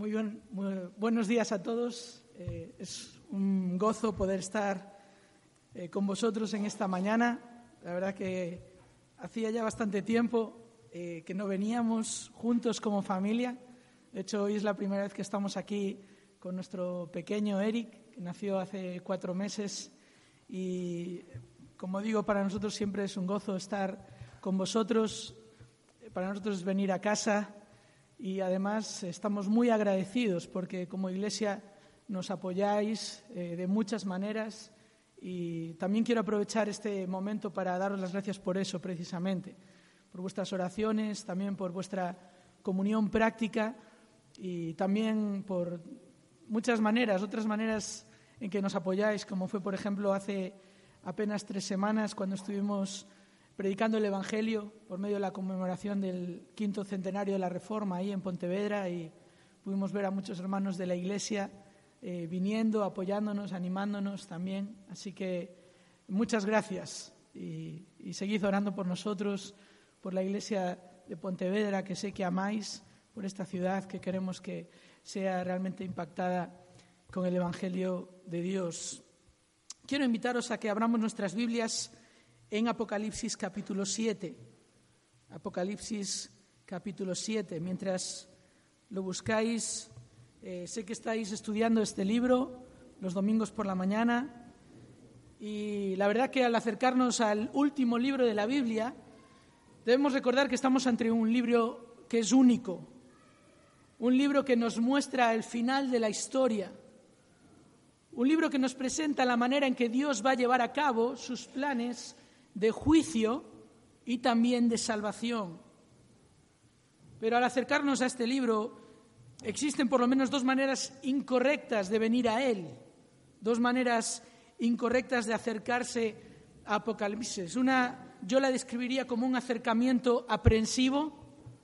Muy, bien, buenos días a todos. Eh, es un gozo poder estar eh, con vosotros en esta mañana. La verdad que hacía ya bastante tiempo eh, que no veníamos juntos como familia. De hecho, hoy es la primera vez que estamos aquí con nuestro pequeño Eric, que nació hace cuatro meses. Y como digo, para nosotros siempre es un gozo estar con vosotros. Para nosotros es venir a casa y además estamos muy agradecidos porque como Iglesia nos apoyáis eh, de muchas maneras y también quiero aprovechar este momento para daros las gracias por eso precisamente, por vuestras oraciones, también por vuestra comunión práctica y también por muchas maneras, otras maneras en que nos apoyáis, como fue por ejemplo hace apenas tres semanas cuando estuvimos predicando el Evangelio por medio de la conmemoración del quinto centenario de la Reforma ahí en Pontevedra y pudimos ver a muchos hermanos de la Iglesia eh, viniendo, apoyándonos, animándonos también. Así que muchas gracias y, y seguid orando por nosotros, por la Iglesia de Pontevedra que sé que amáis, por esta ciudad que queremos que sea realmente impactada con el Evangelio de Dios. Quiero invitaros a que abramos nuestras Biblias en Apocalipsis capítulo 7. Apocalipsis capítulo 7. Mientras lo buscáis, eh, sé que estáis estudiando este libro los domingos por la mañana y la verdad que al acercarnos al último libro de la Biblia, debemos recordar que estamos ante un libro que es único, un libro que nos muestra el final de la historia, un libro que nos presenta la manera en que Dios va a llevar a cabo sus planes de juicio y también de salvación. Pero al acercarnos a este libro, existen por lo menos dos maneras incorrectas de venir a él, dos maneras incorrectas de acercarse a Apocalipsis. Una yo la describiría como un acercamiento aprensivo,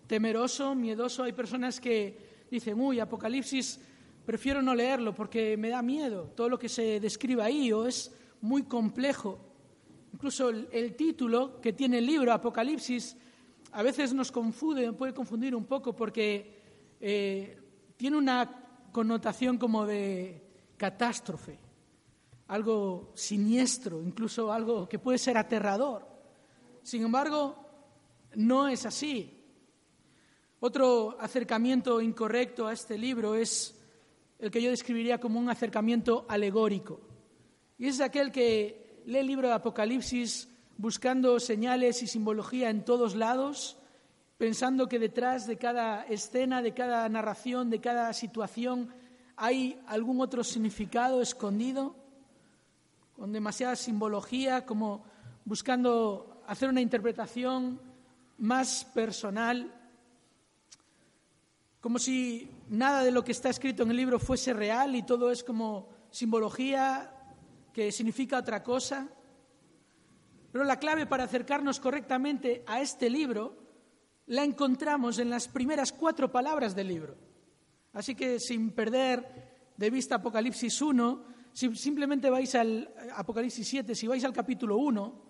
temeroso, miedoso. Hay personas que dicen, uy, Apocalipsis, prefiero no leerlo porque me da miedo todo lo que se describe ahí o es muy complejo. Incluso el, título que tiene el libro, Apocalipsis, a veces nos confunde, puede confundir un poco porque eh, tiene una connotación como de catástrofe, algo siniestro, incluso algo que puede ser aterrador. Sin embargo, no es así. Otro acercamiento incorrecto a este libro es el que yo describiría como un acercamiento alegórico. Y es aquel que lee el libro de Apocalipsis buscando señales y simbología en todos lados, pensando que detrás de cada escena, de cada narración, de cada situación, hay algún otro significado escondido, con demasiada simbología, como buscando hacer una interpretación más personal, como si nada de lo que está escrito en el libro fuese real y todo es como simbología, que significa otra cosa. Pero la clave para acercarnos correctamente a este libro la encontramos en las primeras cuatro palabras del libro. Así que sin perder de vista Apocalipsis 1, si simplemente vais al Apocalipsis 7, si vais al capítulo 1,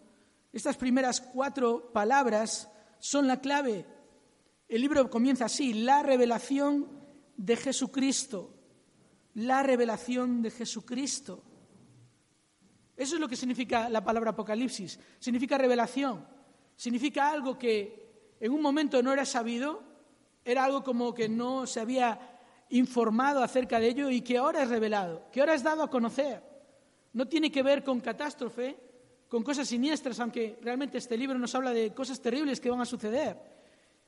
estas primeras cuatro palabras son la clave. El libro comienza así, la revelación de Jesucristo, la revelación de Jesucristo. Eso es lo que significa la palabra Apocalipsis. Significa revelación. Significa algo que en un momento no era sabido, era algo como que no se había informado acerca de ello y que ahora es revelado, que ahora es dado a conocer. No tiene que ver con catástrofe, con cosas siniestras, aunque realmente este libro nos habla de cosas terribles que van a suceder.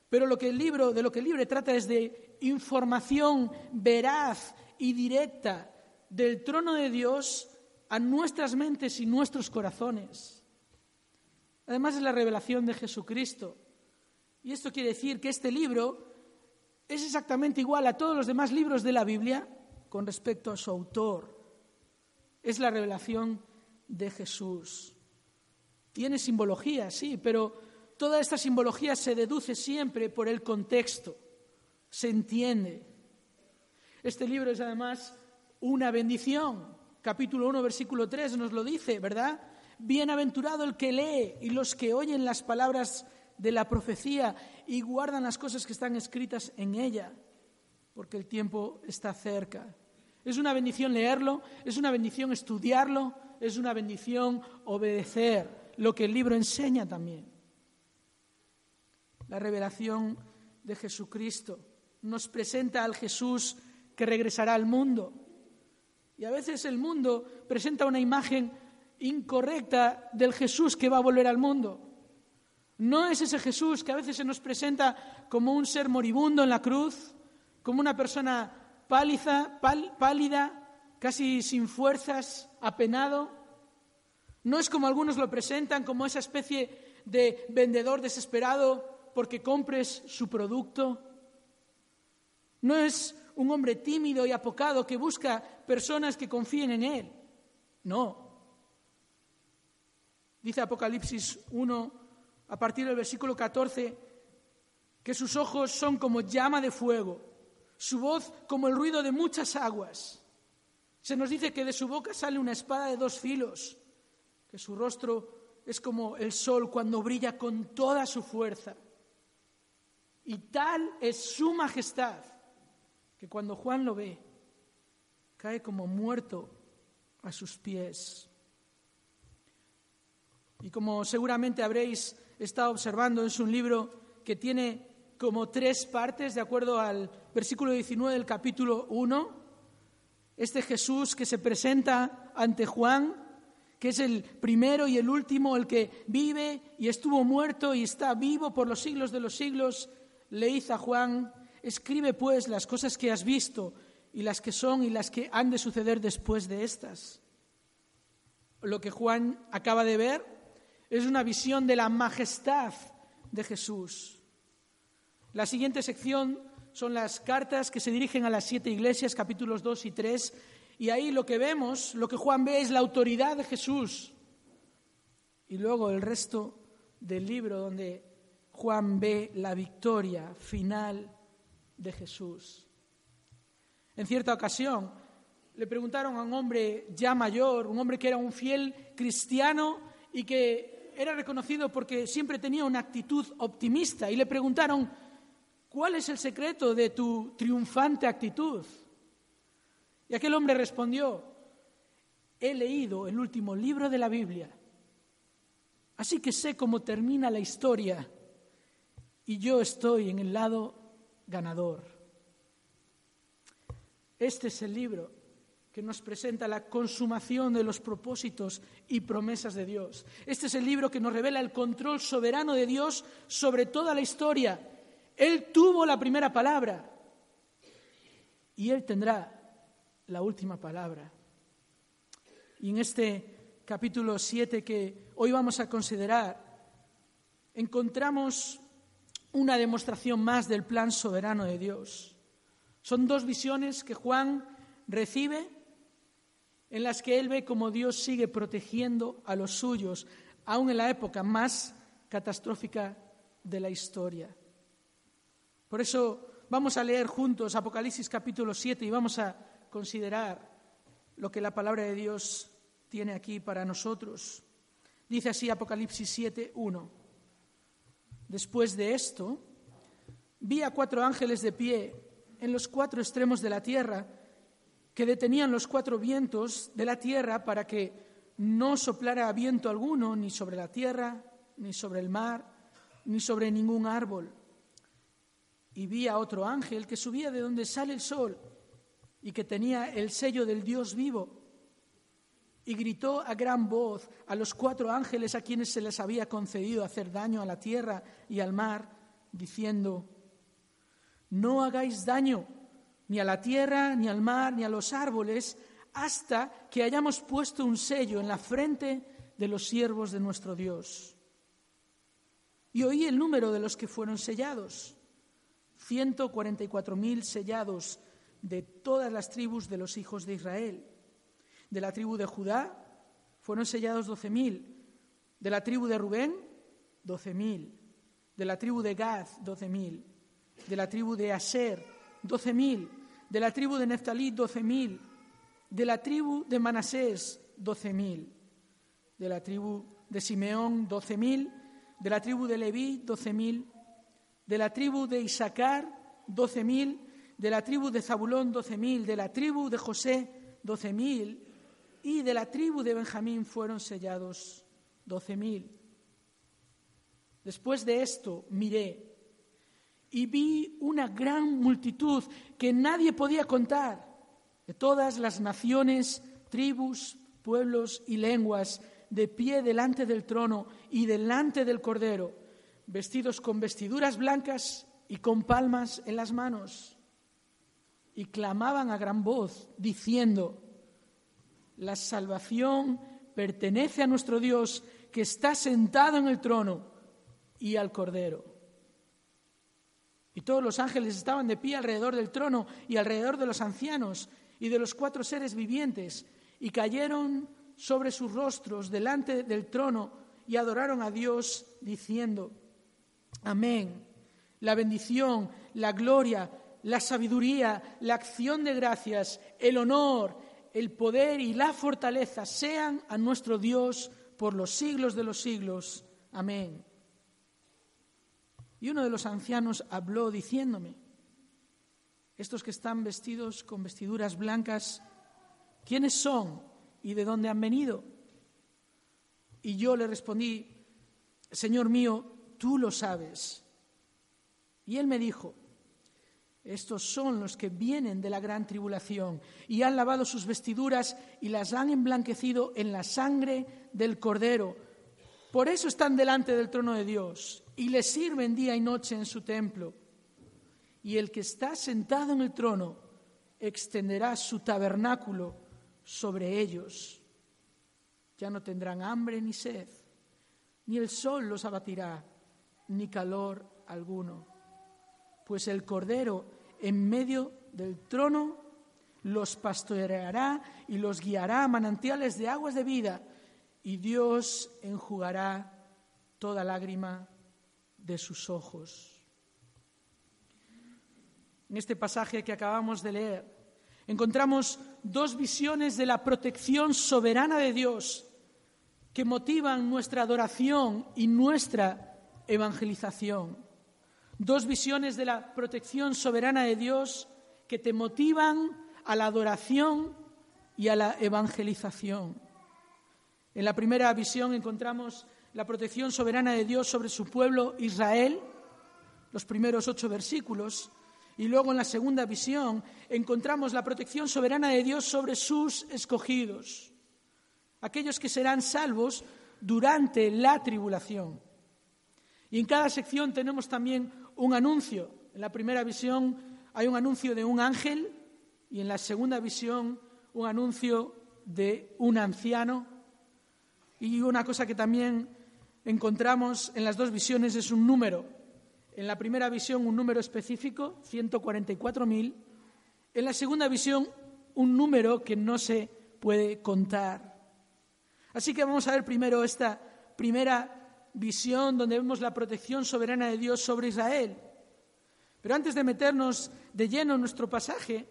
Pero lo que el libro, de lo que el libro trata es de información veraz y directa del trono de Dios a nuestras mentes y nuestros corazones. Además es la revelación de Jesucristo. Y esto quiere decir que este libro es exactamente igual a todos los demás libros de la Biblia con respecto a su autor. Es la revelación de Jesús. Tiene simbología, sí, pero toda esta simbología se deduce siempre por el contexto, se entiende. Este libro es además una bendición, capítulo 1, versículo 3 nos lo dice, ¿verdad? Bienaventurado el que lee y los que oyen las palabras de la profecía y guardan las cosas que están escritas en ella, porque el tiempo está cerca. Es una bendición leerlo, es una bendición estudiarlo, es una bendición obedecer lo que el libro enseña también. La revelación de Jesucristo nos presenta al Jesús que regresará al mundo. Y a veces el mundo presenta una imagen incorrecta del Jesús que va a volver al mundo. No es ese Jesús que a veces se nos presenta como un ser moribundo en la cruz, como una persona pálida, pálida casi sin fuerzas, apenado. No es como algunos lo presentan, como esa especie de vendedor desesperado porque compres su producto. No es un hombre tímido y apocado que busca personas que confíen en él. No. Dice Apocalipsis 1, a partir del versículo 14, que sus ojos son como llama de fuego, su voz como el ruido de muchas aguas. Se nos dice que de su boca sale una espada de dos filos, que su rostro es como el sol cuando brilla con toda su fuerza. Y tal es su majestad que cuando Juan lo ve, cae como muerto a sus pies. Y como seguramente habréis estado observando, es un libro que tiene como tres partes, de acuerdo al versículo 19 del capítulo 1. Este Jesús que se presenta ante Juan, que es el primero y el último, el que vive y estuvo muerto y está vivo por los siglos de los siglos, le dice a Juan, escribe pues las cosas que has visto y las que son y las que han de suceder después de estas. Lo que Juan acaba de ver es una visión de la majestad de Jesús. La siguiente sección son las cartas que se dirigen a las siete iglesias, capítulos 2 y 3, y ahí lo que vemos, lo que Juan ve es la autoridad de Jesús. Y luego el resto del libro donde Juan ve la victoria final de Jesús. En cierta ocasión le preguntaron a un hombre ya mayor, un hombre que era un fiel cristiano y que era reconocido porque siempre tenía una actitud optimista, y le preguntaron, ¿cuál es el secreto de tu triunfante actitud? Y aquel hombre respondió, he leído el último libro de la Biblia, así que sé cómo termina la historia y yo estoy en el lado ganador. Este es el libro que nos presenta la consumación de los propósitos y promesas de Dios. Este es el libro que nos revela el control soberano de Dios sobre toda la historia. Él tuvo la primera palabra y Él tendrá la última palabra. Y en este capítulo 7 que hoy vamos a considerar, encontramos una demostración más del plan soberano de Dios. Son dos visiones que Juan recibe en las que él ve cómo Dios sigue protegiendo a los suyos, aun en la época más catastrófica de la historia. Por eso vamos a leer juntos Apocalipsis capítulo 7 y vamos a considerar lo que la palabra de Dios tiene aquí para nosotros. Dice así Apocalipsis 7, 1. Después de esto, vi a cuatro ángeles de pie en los cuatro extremos de la tierra, que detenían los cuatro vientos de la tierra para que no soplara viento alguno ni sobre la tierra, ni sobre el mar, ni sobre ningún árbol. Y vi a otro ángel que subía de donde sale el sol y que tenía el sello del Dios vivo y gritó a gran voz a los cuatro ángeles a quienes se les había concedido hacer daño a la tierra y al mar, diciendo, no hagáis daño ni a la tierra, ni al mar, ni a los árboles, hasta que hayamos puesto un sello en la frente de los siervos de nuestro Dios. Y oí el número de los que fueron sellados, ciento cuarenta y cuatro mil sellados de todas las tribus de los hijos de Israel. De la tribu de Judá fueron sellados doce mil. De la tribu de Rubén, doce mil. De la tribu de Gad, doce mil. De la tribu de Aser, doce mil. De la tribu de Neftalí, doce mil. De la tribu de Manasés, doce mil. De la tribu de Simeón, doce mil. De la tribu de Leví, doce mil. De la tribu de Isaacar, doce mil. de la tribu de Zabulón doce mil, de la tribu de José doce mil, y de la tribu de Benjamín fueron sellados doce mil. Después de esto miré y vi una gran multitud que nadie podía contar, de todas las naciones, tribus, pueblos y lenguas, de pie delante del trono y delante del Cordero, vestidos con vestiduras blancas y con palmas en las manos. Y clamaban a gran voz, diciendo, la salvación pertenece a nuestro Dios que está sentado en el trono y al Cordero. Y todos los ángeles estaban de pie alrededor del trono y alrededor de los ancianos y de los cuatro seres vivientes, y cayeron sobre sus rostros delante del trono y adoraron a Dios diciendo, Amén. La bendición, la gloria, la sabiduría, la acción de gracias, el honor, el poder y la fortaleza sean a nuestro Dios por los siglos de los siglos. Amén. Y uno de los ancianos habló diciéndome, estos que están vestidos con vestiduras blancas, ¿quiénes son y de dónde han venido? Y yo le respondí, Señor mío, tú lo sabes. Y él me dijo, estos son los que vienen de la gran tribulación y han lavado sus vestiduras y las han emblanquecido en la sangre del Cordero. Por eso están delante del trono de Dios y le sirven día y noche en su templo. Y el que está sentado en el trono extenderá su tabernáculo sobre ellos. Ya no tendrán hambre ni sed, ni el sol los abatirá, ni calor alguno. Pues el Cordero en medio del trono los pastoreará y los guiará a manantiales de aguas de vida, y Dios enjugará toda lágrima de sus ojos. En este pasaje que acabamos de leer, encontramos dos visiones de la protección soberana de Dios que motivan nuestra adoración y nuestra evangelización. Dos visiones de la protección soberana de Dios que te motivan a la adoración y a la evangelización. En la primera visión encontramos la protección soberana de Dios sobre su pueblo Israel, los primeros ocho versículos, y luego en la segunda visión encontramos la protección soberana de Dios sobre sus escogidos, aquellos que serán salvos durante la tribulación. Y en cada sección tenemos también un anuncio. En la primera visión hay un anuncio de un ángel y en la segunda visión un anuncio de un anciano. Y una cosa que también encontramos en las dos visiones es un número. En la primera visión un número específico, 144.000. En la segunda visión un número que no se puede contar. Así que vamos a ver primero esta primera visión donde vemos la protección soberana de Dios sobre Israel. Pero antes de meternos de lleno en nuestro pasaje,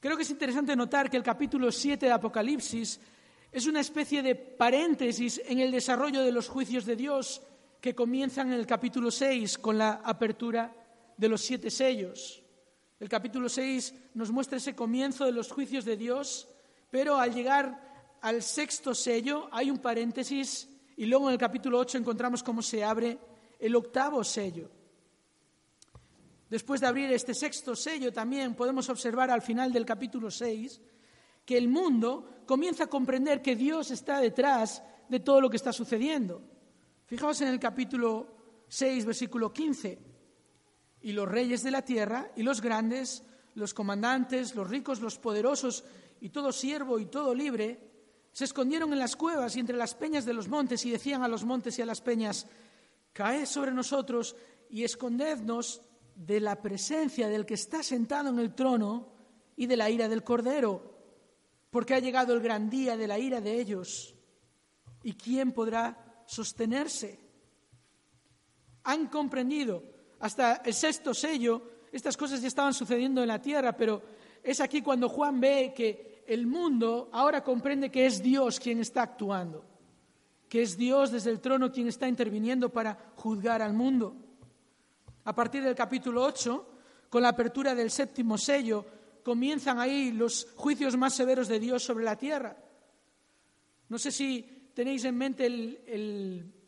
creo que es interesante notar que el capítulo 7 de Apocalipsis es una especie de paréntesis en el desarrollo de los juicios de Dios que comienzan en el capítulo 6 con la apertura de los siete sellos. El capítulo 6 nos muestra ese comienzo de los juicios de Dios, pero al llegar al sexto sello hay un paréntesis y luego en el capítulo 8 encontramos cómo se abre el octavo sello. Después de abrir este sexto sello también podemos observar al final del capítulo 6 que el mundo comienza a comprender que Dios está detrás de todo lo que está sucediendo. Fijaos en el capítulo 6, versículo 15. Y los reyes de la tierra, y los grandes, los comandantes, los ricos, los poderosos, y todo siervo y todo libre, se escondieron en las cuevas y entre las peñas de los montes y decían a los montes y a las peñas, caed sobre nosotros y escondednos de la presencia del que está sentado en el trono y de la ira del Cordero porque ha llegado el gran día de la ira de ellos. ¿Y quién podrá sostenerse? Han comprendido hasta el sexto sello, estas cosas ya estaban sucediendo en la tierra, pero es aquí cuando Juan ve que el mundo ahora comprende que es Dios quien está actuando, que es Dios desde el trono quien está interviniendo para juzgar al mundo. A partir del capítulo 8 con la apertura del séptimo sello, comienzan ahí los juicios más severos de Dios sobre la tierra. No sé si tenéis en mente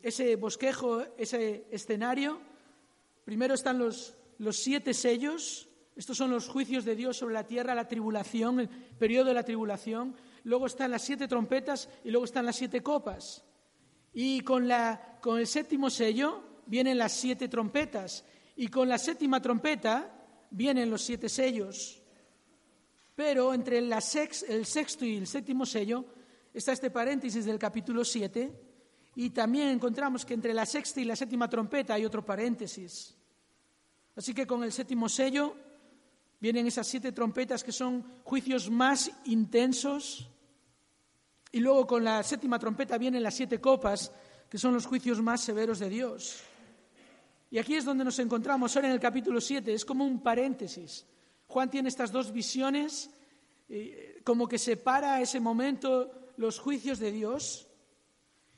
ese bosquejo, ese escenario. Primero están los, los siete sellos, estos son los juicios de Dios sobre la tierra, la tribulación, el periodo de la tribulación. Luego están las siete trompetas y luego están las siete copas. Y con, la, con el séptimo sello vienen las siete trompetas. Y con la séptima trompeta vienen los siete sellos. Pero entre el sexto y el séptimo sello está este paréntesis del capítulo 7 y también encontramos que entre la sexta y la séptima trompeta hay otro paréntesis. Así que con el séptimo sello vienen esas siete trompetas que son juicios más intensos y luego con la séptima trompeta vienen las siete copas que son los juicios más severos de Dios. Y aquí es donde nos encontramos ahora en el capítulo 7, es como un paréntesis. Juan tiene estas dos visiones, eh, como que separa ese momento los juicios de Dios.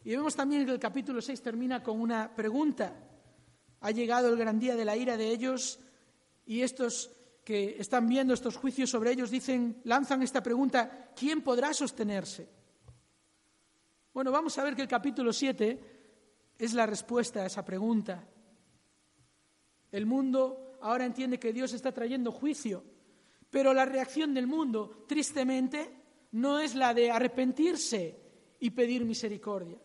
Y vemos también que el capítulo 6 termina con una pregunta. Ha llegado el gran día de la ira de ellos y estos que están viendo estos juicios sobre ellos dicen, lanzan esta pregunta, ¿quién podrá sostenerse? Bueno, vamos a ver que el capítulo 7 es la respuesta a esa pregunta. El mundo ahora entiende que Dios está trayendo juicio, pero la reacción del mundo, tristemente, no es la de arrepentirse y pedir misericordia.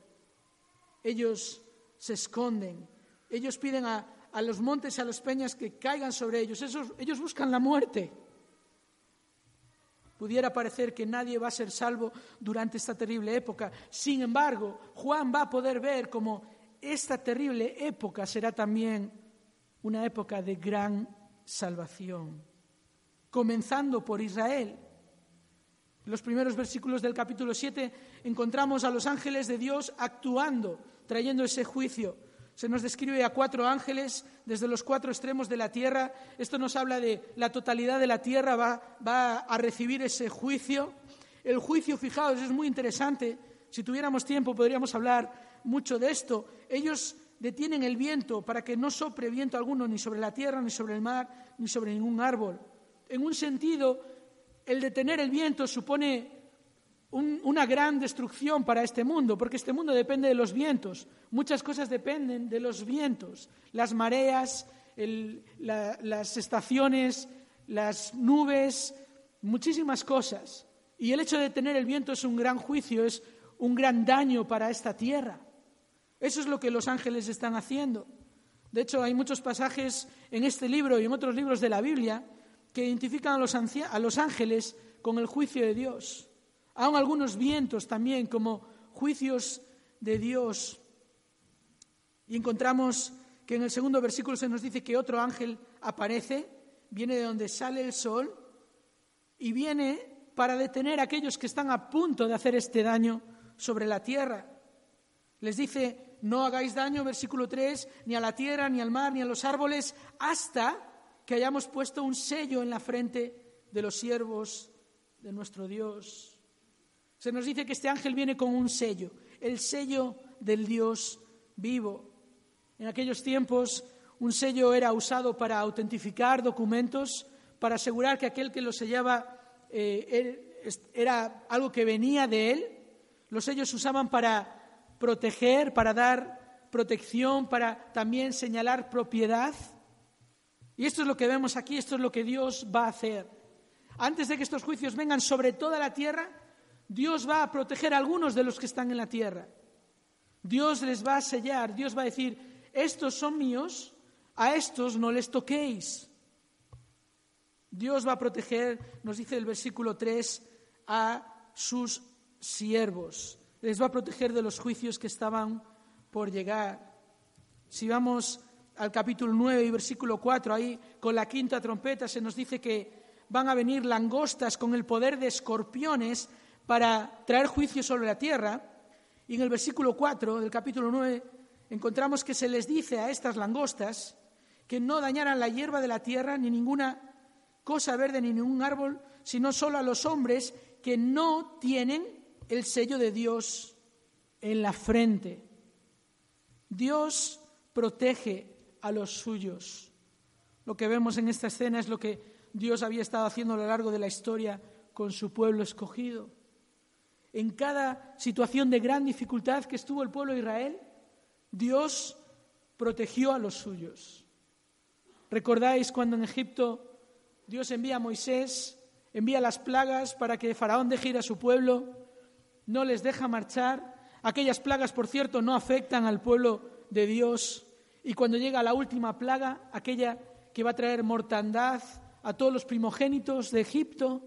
Ellos se esconden, ellos piden a, los montes y a las peñas que caigan sobre ellos, ellos buscan la muerte. Pudiera parecer que nadie va a ser salvo durante esta terrible época. Sin embargo, Juan va a poder ver cómo esta terrible época será también una época de gran salvación, comenzando por Israel. En los primeros versículos del capítulo 7 encontramos a los ángeles de Dios actuando, trayendo ese juicio. Se nos describe a cuatro ángeles desde los cuatro extremos de la tierra. Esto nos habla de la totalidad de la tierra va, va a recibir ese juicio. El juicio, fijaos, es muy interesante. Si tuviéramos tiempo podríamos hablar mucho de esto. Ellos detienen el viento para que no sopre viento alguno ni sobre la tierra, ni sobre el mar, ni sobre ningún árbol. En un sentido, el detener el viento supone una gran destrucción para este mundo, porque este mundo depende de los vientos. Muchas cosas dependen de los vientos, las mareas, las estaciones, las nubes, muchísimas cosas. Y el hecho de detener el viento es un gran juicio, es un gran daño para esta tierra. Eso es lo que los ángeles están haciendo. De hecho, hay muchos pasajes en este libro y en otros libros de la Biblia que identifican a los ángeles con el juicio de Dios. Aún algunos vientos también como juicios de Dios. Y encontramos que en el segundo versículo se nos dice que otro ángel aparece, viene de donde sale el sol y viene para detener a aquellos que están a punto de hacer este daño sobre la tierra. Les dice, no hagáis daño, versículo 3, ni a la tierra, ni al mar, ni a los árboles, hasta que hayamos puesto un sello en la frente de los siervos de nuestro Dios. Se nos dice que este ángel viene con un sello, el sello del Dios vivo. En aquellos tiempos un sello era usado para autentificar documentos, para asegurar que aquel que lo sellaba eh, era algo que venía de él. Los sellos se usaban para proteger, para dar protección, para también señalar propiedad. Y esto es lo que vemos aquí, esto es lo que Dios va a hacer. Antes de que estos juicios vengan sobre toda la tierra, Dios va a proteger a algunos de los que están en la tierra. Dios les va a sellar, Dios va a decir, estos son míos, a estos no les toquéis. Dios va a proteger, nos dice el versículo 3, a sus siervos les va a proteger de los juicios que estaban por llegar. Si vamos al capítulo 9 y versículo 4, ahí con la quinta trompeta se nos dice que van a venir langostas con el poder de escorpiones para traer juicio sobre la tierra. Y en el versículo 4 del capítulo 9 encontramos que se les dice a estas langostas que no dañaran la hierba de la tierra, ni ninguna cosa verde, ni ningún árbol, sino solo a los hombres que no tienen el sello de Dios en la frente. Dios protege a los suyos. Lo que vemos en esta escena es lo que Dios había estado haciendo a lo largo de la historia con su pueblo escogido. En cada situación de gran dificultad que estuvo el pueblo de Israel, Dios protegió a los suyos. ¿Recordáis cuando en Egipto Dios envía a Moisés, envía las plagas para que Faraón deje ir a su pueblo, no les deja marchar? Aquellas plagas, por cierto, no afectan al pueblo de Dios. Y cuando llega la última plaga, aquella que va a traer mortandad a todos los primogénitos de Egipto,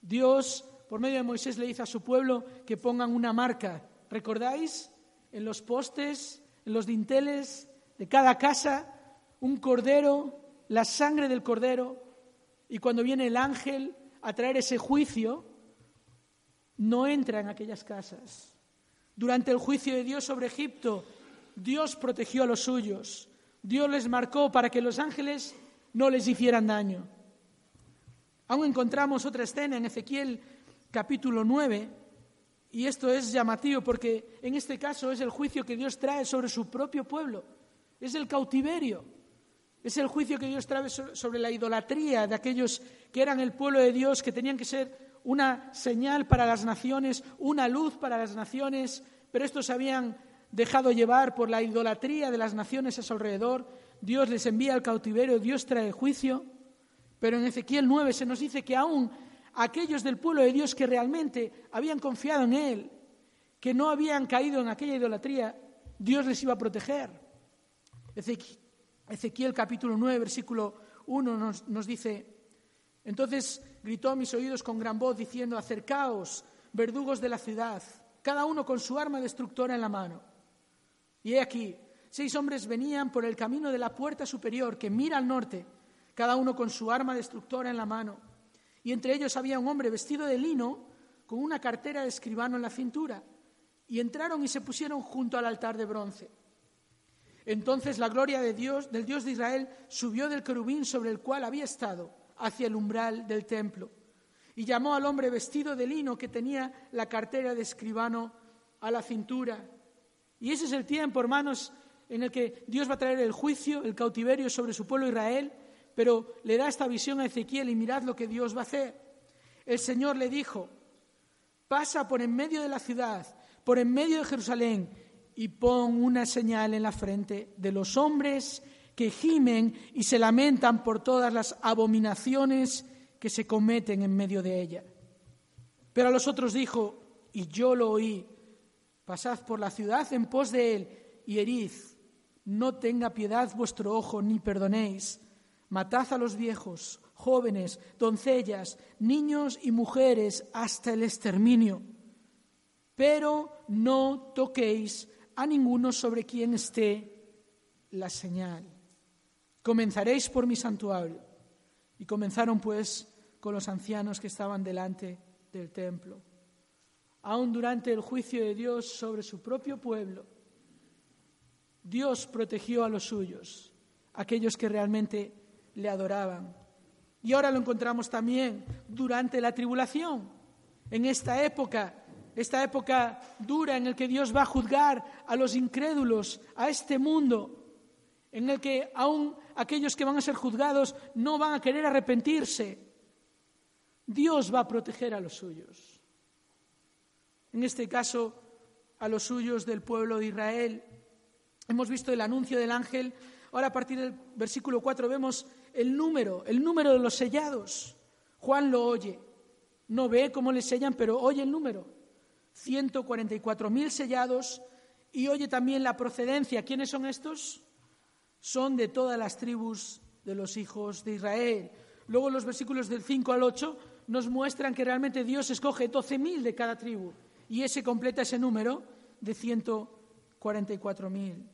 Dios, por medio de Moisés, le dice a su pueblo que pongan una marca. ¿Recordáis? En los postes, en los dinteles de cada casa, un cordero, la sangre del cordero. Y cuando viene el ángel a traer ese juicio, no entra en aquellas casas. Durante el juicio de Dios sobre Egipto, Dios protegió a los suyos. Dios les marcó para que los ángeles no les hicieran daño. Aún encontramos otra escena en Ezequiel capítulo 9, y esto es llamativo porque en este caso es el juicio que Dios trae sobre su propio pueblo, es el cautiverio, es el juicio que Dios trae sobre la idolatría de aquellos que eran el pueblo de Dios, que tenían que ser una señal para las naciones, una luz para las naciones, pero estos habían dejado llevar por la idolatría de las naciones a su alrededor, Dios les envía al cautiverio, Dios trae juicio, pero en Ezequiel 9 se nos dice que aún aquellos del pueblo de Dios que realmente habían confiado en Él, que no habían caído en aquella idolatría, Dios les iba a proteger. Ezequiel capítulo 9, versículo 1 nos, nos dice, entonces gritó a mis oídos con gran voz diciendo, acercaos, verdugos de la ciudad, cada uno con su arma destructora en la mano. Y he aquí, seis hombres venían por el camino de la puerta superior que mira al norte, cada uno con su arma destructora en la mano. Y entre ellos había un hombre vestido de lino con una cartera de escribano en la cintura. Y entraron y se pusieron junto al altar de bronce. Entonces la gloria de Dios, del Dios de Israel, subió del querubín sobre el cual había estado hacia el umbral del templo. Y llamó al hombre vestido de lino que tenía la cartera de escribano a la cintura y ese es el tiempo, hermanos, en el que Dios va a traer el juicio, el cautiverio sobre su pueblo Israel, pero le da esta visión a Ezequiel y mirad lo que Dios va a hacer. El Señor le dijo, pasa por en medio de la ciudad, por en medio de Jerusalén, y pon una señal en la frente de los hombres que gimen y se lamentan por todas las abominaciones que se cometen en medio de ella. Pero a los otros dijo, y yo lo oí, Pasad por la ciudad en pos de él y herid. No tenga piedad vuestro ojo, ni perdonéis. Matad a los viejos, jóvenes, doncellas, niños y mujeres hasta el exterminio. Pero no toquéis a ninguno sobre quien esté la señal. Comenzaréis por mi santuario. Y comenzaron pues con los ancianos que estaban delante del templo aún durante el juicio de Dios sobre su propio pueblo, Dios protegió a los suyos, aquellos que realmente le adoraban. Y ahora lo encontramos también durante la tribulación, en esta época, esta época dura en la que Dios va a juzgar a los incrédulos, a este mundo, en el que aún aquellos que van a ser juzgados no van a querer arrepentirse. Dios va a proteger a los suyos en este caso a los suyos del pueblo de Israel. Hemos visto el anuncio del ángel, ahora a partir del versículo 4 vemos el número, el número de los sellados. Juan lo oye, no ve cómo le sellan, pero oye el número. 144.000 sellados y oye también la procedencia. ¿Quiénes son estos? Son de todas las tribus de los hijos de Israel. Luego los versículos del 5 al 8 nos muestran que realmente Dios escoge 12.000 de cada tribu y ese completa ese número de 144.000.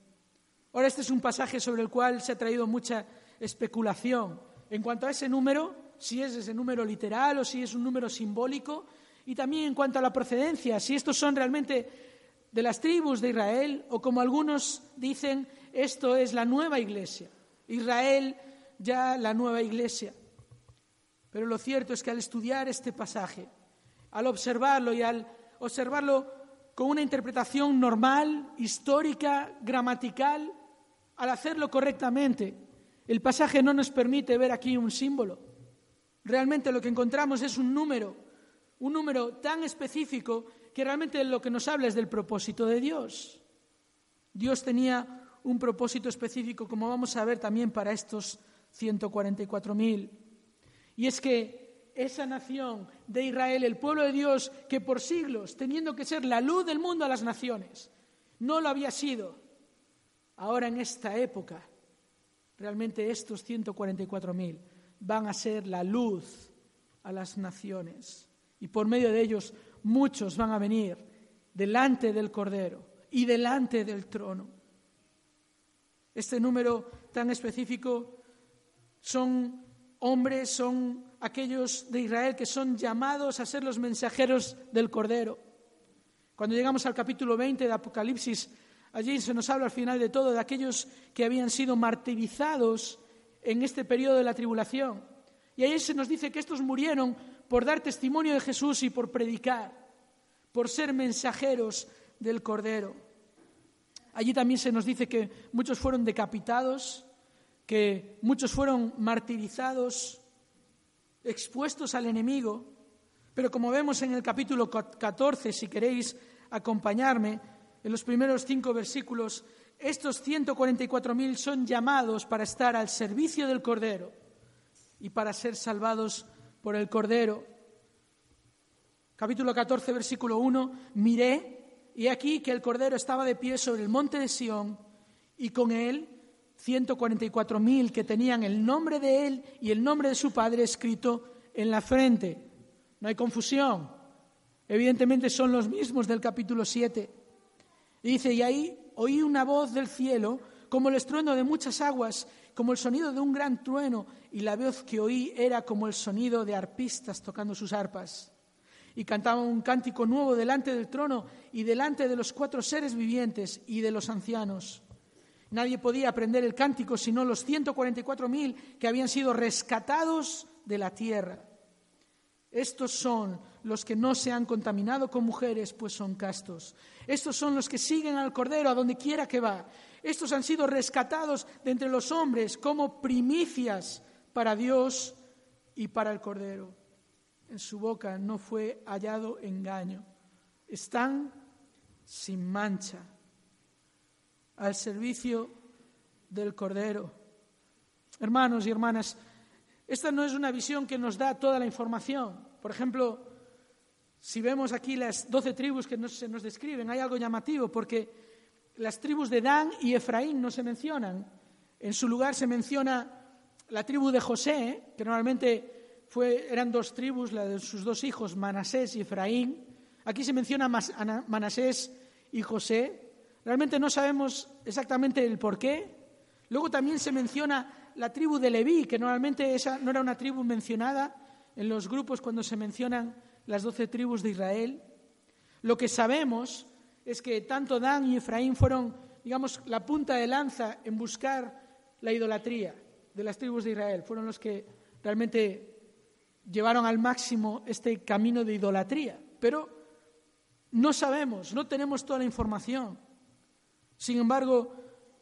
Ahora, este es un pasaje sobre el cual se ha traído mucha especulación en cuanto a ese número, si es ese número literal o si es un número simbólico, y también en cuanto a la procedencia, si estos son realmente de las tribus de Israel o como algunos dicen, esto es la nueva iglesia. Israel ya la nueva iglesia. Pero lo cierto es que al estudiar este pasaje, al observarlo y al observarlo con una interpretación normal, histórica, gramatical, al hacerlo correctamente, El pasaje no nos permite ver aquí un símbolo. Realmente lo que encontramos es un número, un número tan específico que realmente lo que nos habla es del propósito de Dios. Dios tenía un propósito específico, como vamos a ver también para estos 144.000. Y es que esa nación de Israel, el pueblo de Dios, que por siglos, teniendo que ser la luz del mundo a las naciones, no lo había sido, ahora en esta época, realmente estos 144.000 van a ser la luz a las naciones. Y por medio de ellos muchos van a venir delante del Cordero y delante del trono. Este número tan específico son hombres, son aquellos de Israel que son llamados a ser los mensajeros del Cordero. Cuando llegamos al capítulo 20 de Apocalipsis, allí se nos habla al final de todo de aquellos que habían sido martirizados en este periodo de la tribulación. Y ahí se nos dice que estos murieron por dar testimonio de Jesús y por predicar, por ser mensajeros del Cordero. Allí también se nos dice que muchos fueron decapitados, que muchos fueron martirizados, expuestos al enemigo. Pero como vemos en el capítulo 14, si queréis acompañarme, en los primeros cinco versículos, estos 144.000 son llamados para estar al servicio del Cordero y para ser salvados por el Cordero. Capítulo 14, versículo 1, miré y aquí que el Cordero estaba de pie sobre el monte de Sión y con él 144.000 que tenían el nombre de él y el nombre de su padre escrito en la frente. No hay confusión. Evidentemente son los mismos del capítulo 7. Y dice, y ahí oí una voz del cielo como el estruendo de muchas aguas, como el sonido de un gran trueno, y la voz que oí era como el sonido de arpistas tocando sus arpas. Y cantaban un cántico nuevo delante del trono y delante de los cuatro seres vivientes y de los ancianos. Nadie podía aprender el cántico sino los 144.000 que habían sido rescatados de la tierra. Estos son los que no se han contaminado con mujeres, pues son castos. Estos son los que siguen al Cordero a donde quiera que va. Estos han sido rescatados de entre los hombres como primicias para Dios y para el Cordero. En su boca no fue hallado engaño. Están sin mancha al servicio del Cordero. Hermanos y hermanas, esta no es una visión que nos da toda la información. Por ejemplo, si vemos aquí las doce tribus que se nos describen, hay algo llamativo porque las tribus de Dan y Efraín no se mencionan. En su lugar se menciona la tribu de José, que normalmente eran dos tribus, la de sus dos hijos, Manasés y Efraín. Aquí se menciona Manasés y José. Realmente no sabemos exactamente el por qué. Luego también se menciona la tribu de Leví, que normalmente esa no era una tribu mencionada en los grupos cuando se mencionan las doce tribus de Israel. Lo que sabemos es que tanto Dan y Efraín fueron, digamos, la punta de lanza en buscar la idolatría de las tribus de Israel. Fueron los que realmente llevaron al máximo este camino de idolatría. Pero no sabemos, no tenemos toda la información. Sin embargo,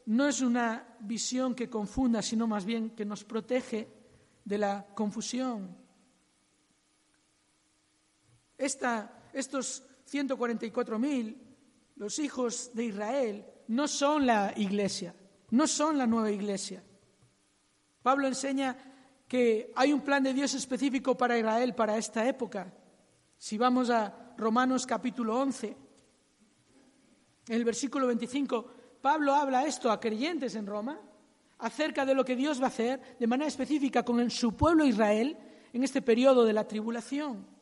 no es una visión que confunda, sino más bien que nos protege de la confusión esta, estos 144.000, los hijos de Israel, no son la iglesia, no son la nueva iglesia. Pablo enseña que hay un plan de Dios específico para Israel para esta época. Si vamos a Romanos capítulo 11, en el versículo 25, Pablo habla esto a creyentes en Roma acerca de lo que Dios va a hacer de manera específica con su pueblo Israel en este periodo de la tribulación.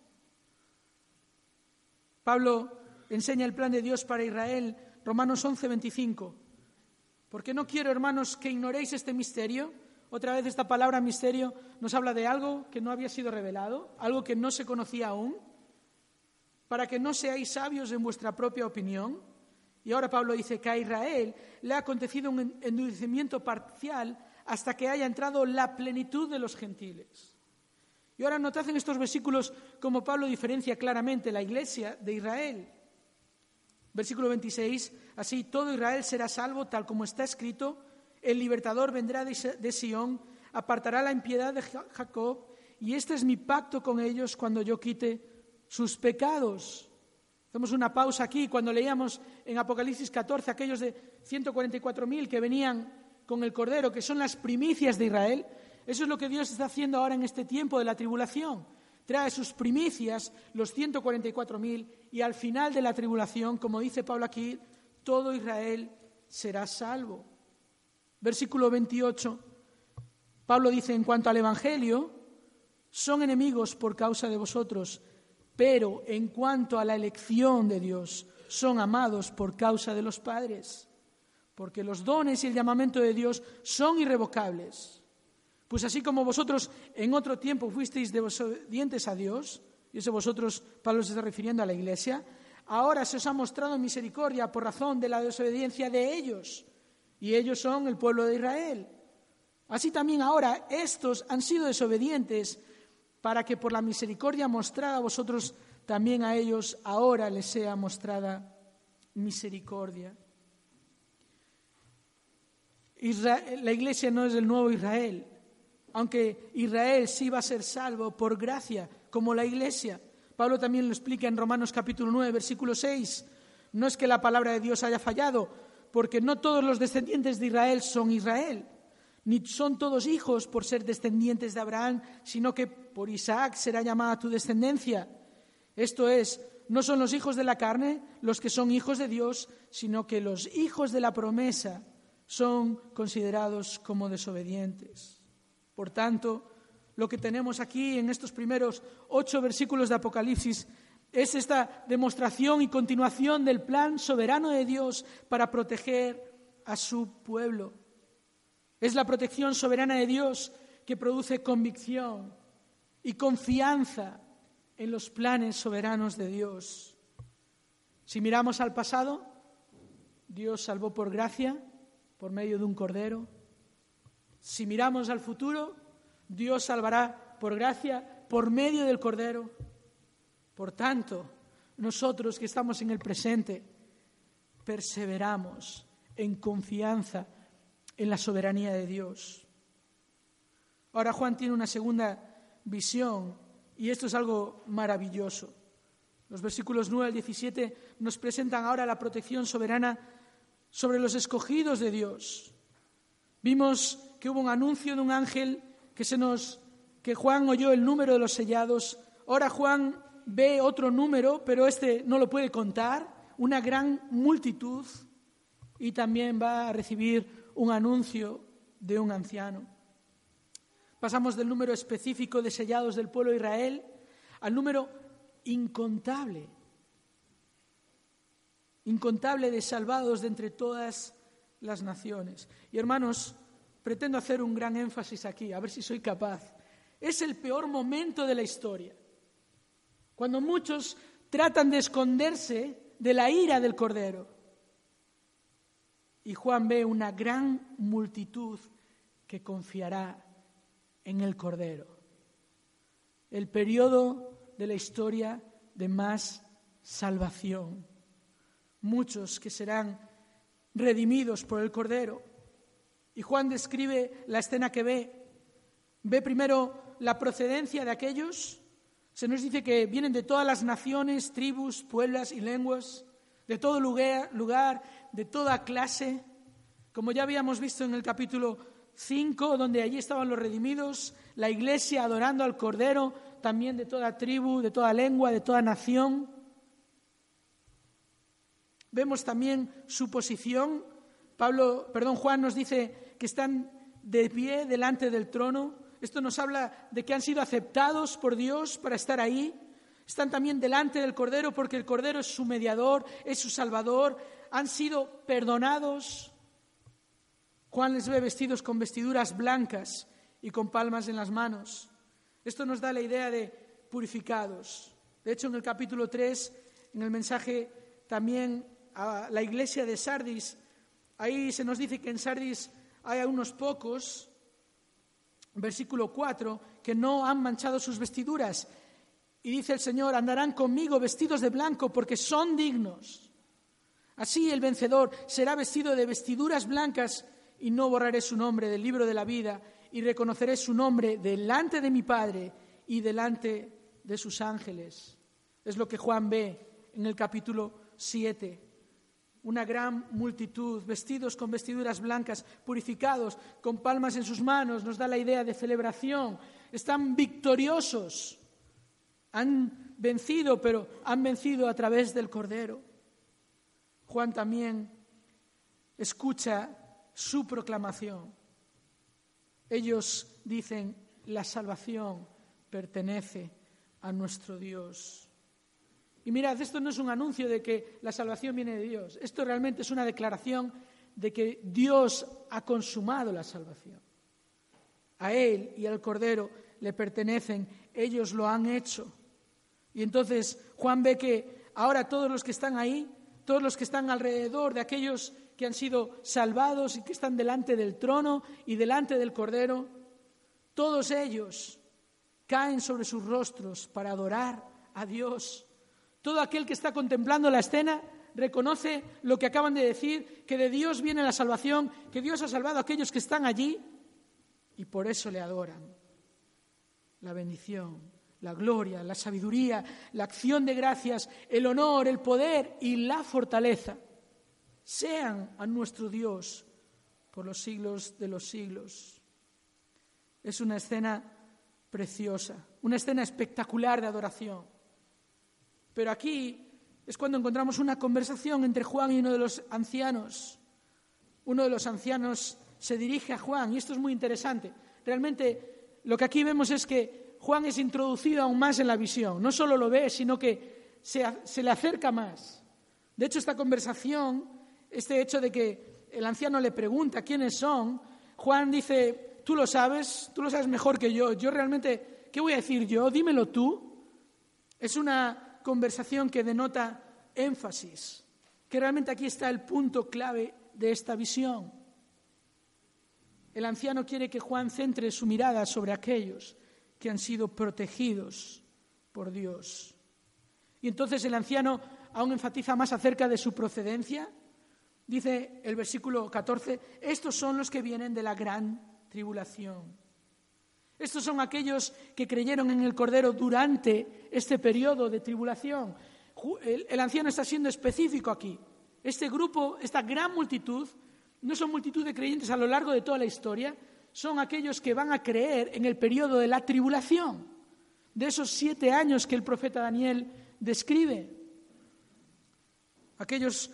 Pablo enseña el plan de Dios para Israel, Romanos 11, 25. Porque no quiero, hermanos, que ignoréis este misterio. Otra vez esta palabra misterio nos habla de algo que no había sido revelado, algo que no se conocía aún, para que no seáis sabios en vuestra propia opinión. Y ahora Pablo dice que a Israel le ha acontecido un endurecimiento parcial hasta que haya entrado la plenitud de los gentiles. Y ahora notad en estos versículos cómo Pablo diferencia claramente la iglesia de Israel. Versículo 26, así todo Israel será salvo tal como está escrito, El libertador vendrá de Sión, apartará la impiedad de Jacob, y este es mi pacto con ellos cuando yo quite sus pecados. Hacemos una pausa aquí. Cuando leíamos en Apocalipsis 14 aquellos de 144.000 que venían con el Cordero, que son las primicias de Israel, eso es lo que Dios está haciendo ahora en este tiempo de la tribulación. Trae sus primicias, los 144.000, y al final de la tribulación, como dice Pablo aquí, todo Israel será salvo. Versículo 28, Pablo dice en cuanto al Evangelio, son enemigos por causa de vosotros, pero en cuanto a la elección de Dios, son amados por causa de los padres, porque los dones y el llamamiento de Dios son irrevocables. Pues así como vosotros en otro tiempo fuisteis desobedientes a Dios, y eso vosotros, Pablo se está refiriendo a la iglesia, ahora se os ha mostrado misericordia por razón de la desobediencia de ellos, y ellos son el pueblo de Israel. Así también ahora estos han sido desobedientes para que por la misericordia mostrada a vosotros, también a ellos ahora les sea mostrada misericordia. la iglesia no es el nuevo Israel, aunque Israel sí va a ser salvo por gracia, como la iglesia. Pablo también lo explica en Romanos capítulo 9, versículo 6. No es que la palabra de Dios haya fallado, porque no todos los descendientes de Israel son Israel, ni son todos hijos por ser descendientes de Abraham, sino que por Isaac será llamada tu descendencia. Esto es, no son los hijos de la carne los que son hijos de Dios, sino que los hijos de la promesa son considerados como desobedientes. Por tanto, lo que tenemos aquí en estos primeros ocho versículos de Apocalipsis es esta demostración y continuación del plan soberano de Dios para proteger a su pueblo. Es la protección soberana de Dios que produce convicción y confianza en los planes soberanos de Dios. Si miramos al pasado, Dios salvó por gracia, por medio de un cordero. Si miramos al futuro, Dios salvará por gracia, por medio del cordero. Por tanto, nosotros que estamos en el presente, perseveramos en confianza en la soberanía de Dios. Ahora Juan tiene una segunda visión y esto es algo maravilloso. Los versículos 9 al 17 nos presentan ahora la protección soberana sobre los escogidos de Dios. Vimos que hubo un anuncio de un ángel que se nos que Juan oyó el número de los sellados. Ahora Juan ve otro número, pero este no lo puede contar, una gran multitud y también va a recibir un anuncio de un anciano. Pasamos del número específico de sellados del pueblo de Israel al número incontable, incontable de salvados de entre todas las naciones. Y hermanos, pretendo hacer un gran énfasis aquí, a ver si soy capaz. Es el peor momento de la historia, cuando muchos tratan de esconderse de la ira del Cordero y Juan ve una gran multitud que confiará en el Cordero. El periodo de la historia de más salvación. Muchos que serán redimidos por el Cordero. Y Juan describe la escena que ve. Ve primero la procedencia de aquellos. Se nos dice que vienen de todas las naciones, tribus, pueblos y lenguas, de todo lugar, de toda clase, como ya habíamos visto en el capítulo 5, donde allí estaban los redimidos, la iglesia adorando al Cordero, también de toda tribu, de toda lengua, de toda nación. Vemos también su posición. Pablo, perdón, Juan nos dice que están de pie delante del trono. Esto nos habla de que han sido aceptados por Dios para estar ahí. Están también delante del Cordero porque el Cordero es su mediador, es su Salvador. Han sido perdonados. Juan les ve vestidos con vestiduras blancas y con palmas en las manos. Esto nos da la idea de purificados. De hecho, en el capítulo 3, en el mensaje también a la iglesia de Sardis, ahí se nos dice que en Sardis hay unos pocos, versículo 4, que no han manchado sus vestiduras y dice el Señor, andarán conmigo vestidos de blanco porque son dignos. Así el vencedor será vestido de vestiduras blancas y no borraré su nombre del libro de la vida y reconoceré su nombre delante de mi Padre y delante de sus ángeles. Es lo que Juan ve en el capítulo 7. Una gran multitud, vestidos con vestiduras blancas, purificados, con palmas en sus manos, nos da la idea de celebración. Están victoriosos. Han vencido, pero han vencido a través del Cordero. Juan también escucha su proclamación. Ellos dicen, la salvación pertenece a nuestro Dios. Y mirad, esto no es un anuncio de que la salvación viene de Dios, esto realmente es una declaración de que Dios ha consumado la salvación. A Él y al Cordero le pertenecen, ellos lo han hecho. Y entonces Juan ve que ahora todos los que están ahí, todos los que están alrededor de aquellos que han sido salvados y que están delante del trono y delante del Cordero, todos ellos caen sobre sus rostros para adorar a Dios. Todo aquel que está contemplando la escena reconoce lo que acaban de decir, que de Dios viene la salvación, que Dios ha salvado a aquellos que están allí y por eso le adoran. La bendición, la gloria, la sabiduría, la acción de gracias, el honor, el poder y la fortaleza sean a nuestro Dios por los siglos de los siglos. Es una escena preciosa, una escena espectacular de adoración. Pero aquí es cuando encontramos una conversación entre Juan y uno de los ancianos. Uno de los ancianos se dirige a Juan y esto es muy interesante. Realmente lo que aquí vemos es que Juan es introducido aún más en la visión. No solo lo ve, sino que se, le acerca más. De hecho, esta conversación este hecho de que el anciano le pregunta quiénes son, Juan dice, tú lo sabes, tú lo sabes mejor que yo, yo realmente, ¿qué voy a decir yo? Dímelo tú. Es una conversación que denota énfasis, que realmente aquí está el punto clave de esta visión. El anciano quiere que Juan centre su mirada sobre aquellos que han sido protegidos por Dios. Y entonces el anciano aún enfatiza más acerca de su procedencia, Dice el versículo 14, estos son los que vienen de la gran tribulación. Estos son aquellos que creyeron en el Cordero durante este periodo de tribulación. El, anciano está siendo específico aquí. Este grupo, esta gran multitud, no son multitud de creyentes a lo largo de toda la historia, son aquellos que van a creer en el periodo de la tribulación, de esos siete años que el profeta Daniel describe. Aquellos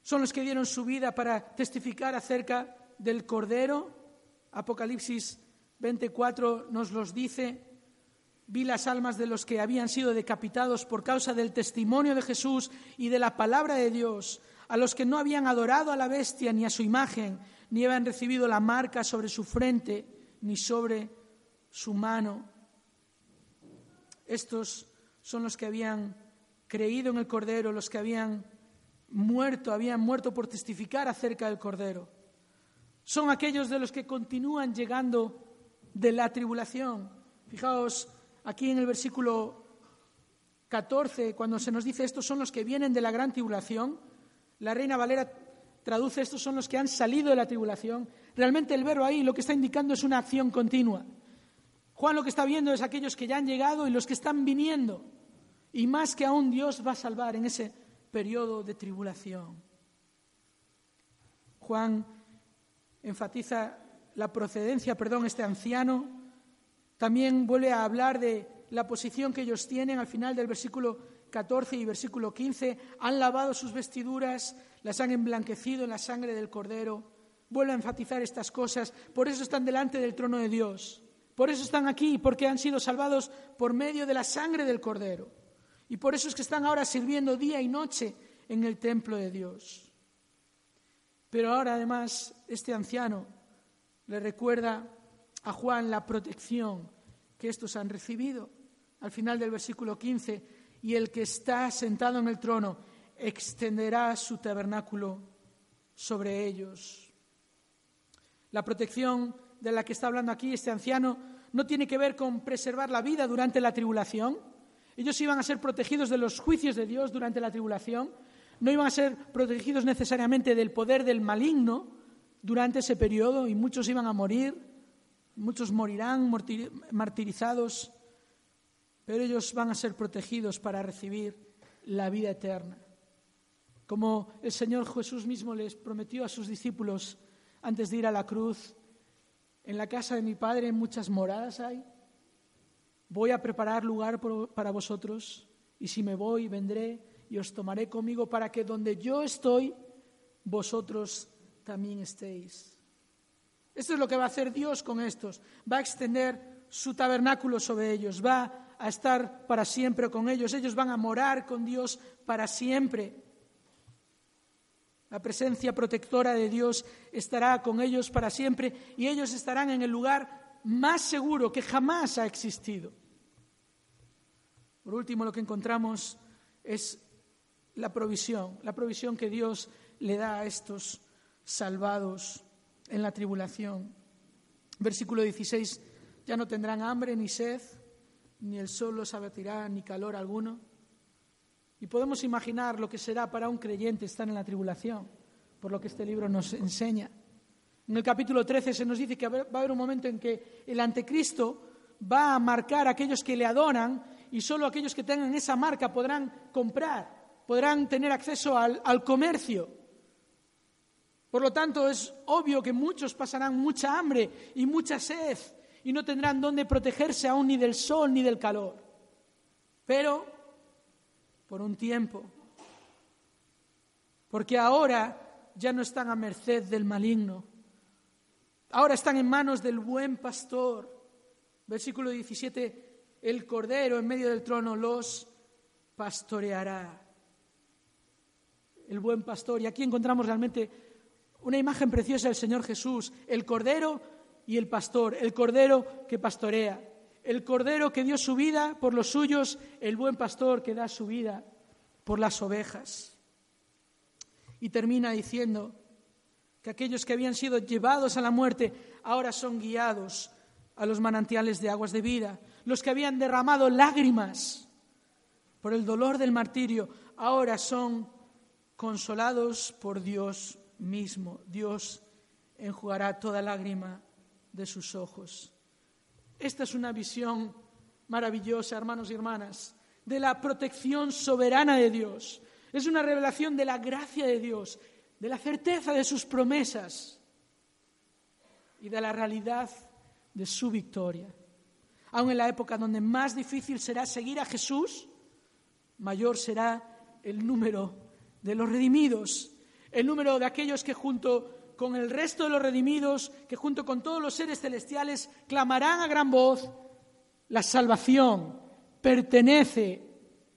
son los que dieron su vida para testificar acerca del Cordero. Apocalipsis 24 nos los dice. Vi las almas de los que habían sido decapitados por causa del testimonio de Jesús y de la palabra de Dios, a los que no habían adorado a la bestia ni a su imagen, ni habían recibido la marca sobre su frente ni sobre su mano. Estos son los que habían creído en el Cordero, los que habían muerto, habían muerto por testificar acerca del Cordero. Son aquellos de los que continúan llegando de la tribulación. Fijaos aquí en el versículo 14, cuando se nos dice estos son los que vienen de la gran tribulación, la Reina Valera traduce estos son los que han salido de la tribulación. Realmente el verbo ahí lo que está indicando es una acción continua. Juan lo que está viendo es aquellos que ya han llegado y los que están viniendo. Y más que aún Dios va a salvar en ese periodo de tribulación. Juan enfatiza la procedencia, perdón, este anciano. También vuelve a hablar de la posición que ellos tienen al final del versículo 14 y versículo 15. Han lavado sus vestiduras, las han emblanquecido en la sangre del Cordero. Vuelve a enfatizar estas cosas. Por eso están delante del trono de Dios. Por eso están aquí, porque han sido salvados por medio de la sangre del Cordero. Y por eso es que están ahora sirviendo día y noche en el templo de Dios. Pero ahora además este anciano le recuerda a Juan la protección que estos han recibido. Al final del versículo 15, y el que está sentado en el trono extenderá su tabernáculo sobre ellos. La protección de la que está hablando aquí este anciano no tiene que ver con preservar la vida durante la tribulación, ellos iban a ser protegidos de los juicios de Dios durante la tribulación, no iban a ser protegidos necesariamente del poder del maligno, durante ese periodo y muchos iban a morir, muchos morirán martirizados, pero ellos van a ser protegidos para recibir la vida eterna. Como el Señor Jesús mismo les prometió a sus discípulos antes de ir a la cruz, en la casa de mi Padre muchas moradas hay, voy a preparar lugar para vosotros y si me voy vendré y os tomaré conmigo para que donde yo estoy, vosotros también estéis. Esto es lo que va a hacer Dios con estos. Va a extender su tabernáculo sobre ellos, va a estar para siempre con ellos, ellos van a morar con Dios para siempre. La presencia protectora de Dios estará con ellos para siempre y ellos estarán en el lugar más seguro que jamás ha existido. Por último, lo que encontramos es la provisión, la provisión que Dios le da a estos salvados en la tribulación. Versículo 16, ya no tendrán hambre ni sed, ni el sol los abatirá, ni calor alguno y podemos imaginar lo que será para un creyente estar en la tribulación, por lo que este libro nos enseña. En el capítulo 13 se nos dice que va a haber un momento en que el anticristo va a marcar a aquellos que le adoran y solo aquellos que tengan esa marca podrán comprar, podrán tener acceso al, al comercio. Por lo tanto, es obvio que muchos pasarán mucha hambre y mucha sed y no tendrán dónde protegerse aún ni del sol ni del calor. Pero por un tiempo, porque ahora ya no están a merced del maligno, ahora están en manos del buen pastor. Versículo 17, el cordero en medio del trono los pastoreará. El buen pastor. Y aquí encontramos realmente una imagen preciosa del Señor Jesús, el cordero y el pastor, el cordero que pastorea el cordero que dio su vida por los suyos, el buen pastor que da su vida por las ovejas. Y termina diciendo que aquellos que habían sido llevados a la muerte ahora son guiados a los manantiales de aguas de vida. Los que habían derramado lágrimas por el dolor del martirio ahora son consolados por Dios mismo. Dios enjugará toda lágrima de sus ojos. Esta es una visión maravillosa, hermanos y hermanas, de la protección soberana de Dios. Es una revelación de la gracia de Dios, de la certeza de sus promesas y de la realidad de su victoria. Aun en la época donde más difícil será seguir a Jesús, mayor será el número de los redimidos, el número de aquellos que junto con el resto de los redimidos, que junto con todos los seres celestiales clamarán a gran voz, la salvación pertenece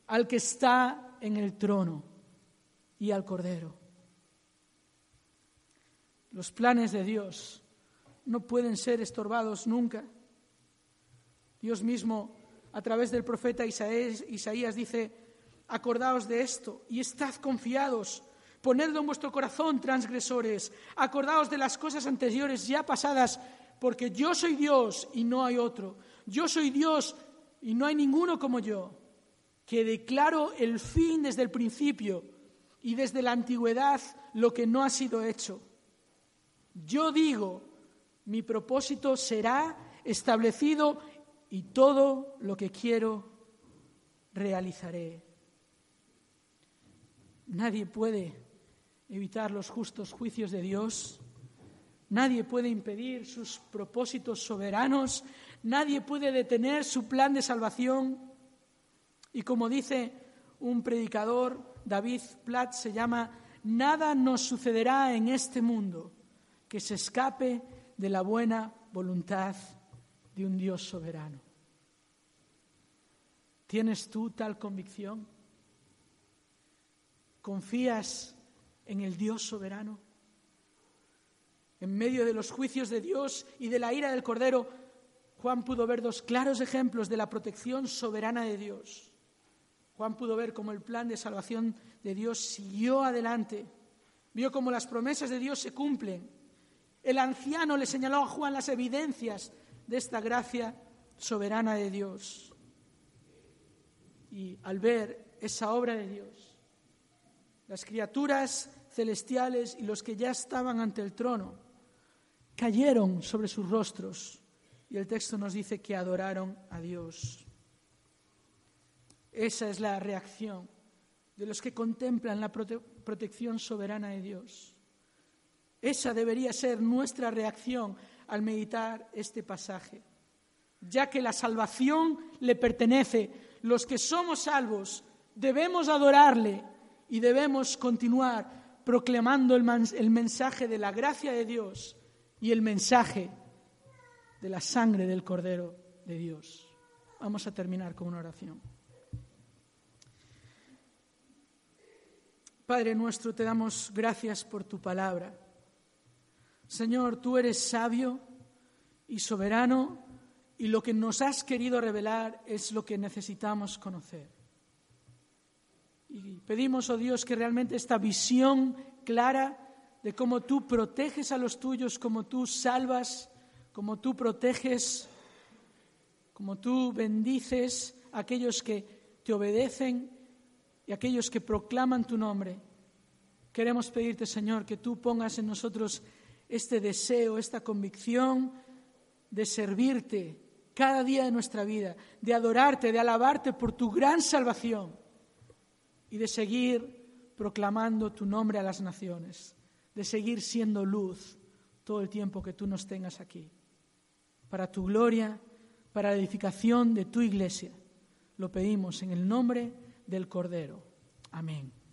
al que está en el trono y al Cordero. Los planes de Dios no pueden ser estorbados nunca. Dios mismo, a través del profeta Isaías, dice, acordaos de esto y estad confiados Ponedlo en vuestro corazón, transgresores. Acordaos de las cosas anteriores ya pasadas, porque yo soy Dios y no hay otro. Yo soy Dios y no hay ninguno como yo, que declaro el fin desde el principio y desde la antigüedad lo que no ha sido hecho. Yo digo, mi propósito será establecido y todo lo que quiero realizaré. Nadie puede evitar los justos juicios de Dios. Nadie puede impedir sus propósitos soberanos. Nadie puede detener su plan de salvación. Y como dice un predicador, David Platt se llama, nada nos sucederá en este mundo que se escape de la buena voluntad de un Dios soberano. ¿Tienes tú tal convicción? ¿Confías en el Dios soberano. En medio de los juicios de Dios y de la ira del Cordero, Juan pudo ver dos claros ejemplos de la protección soberana de Dios. Juan pudo ver cómo el plan de salvación de Dios siguió adelante, vio cómo las promesas de Dios se cumplen. El anciano le señaló a Juan las evidencias de esta gracia soberana de Dios. Y al ver esa obra de Dios, las criaturas celestiales y los que ya estaban ante el trono cayeron sobre sus rostros y el texto nos dice que adoraron a Dios. Esa es la reacción de los que contemplan la protección soberana de Dios. Esa debería ser nuestra reacción al meditar este pasaje, ya que la salvación le pertenece, los que somos salvos debemos adorarle y debemos continuar proclamando el, mensaje de la gracia de Dios y el mensaje de la sangre del Cordero de Dios. Vamos a terminar con una oración. Padre nuestro, te damos gracias por tu palabra. Señor, tú eres sabio y soberano y lo que nos has querido revelar es lo que necesitamos conocer. Y pedimos, oh Dios, que realmente esta visión clara de cómo tú proteges a los tuyos, cómo tú salvas, cómo tú proteges, cómo tú bendices a aquellos que te obedecen y a aquellos que proclaman tu nombre. Queremos pedirte, Señor, que tú pongas en nosotros este deseo, esta convicción de servirte cada día de nuestra vida, de adorarte, de alabarte por tu gran salvación y de seguir proclamando tu nombre a las naciones, de seguir siendo luz todo el tiempo que tú nos tengas aquí, para tu gloria, para la edificación de tu iglesia. Lo pedimos en el nombre del Cordero. Amén.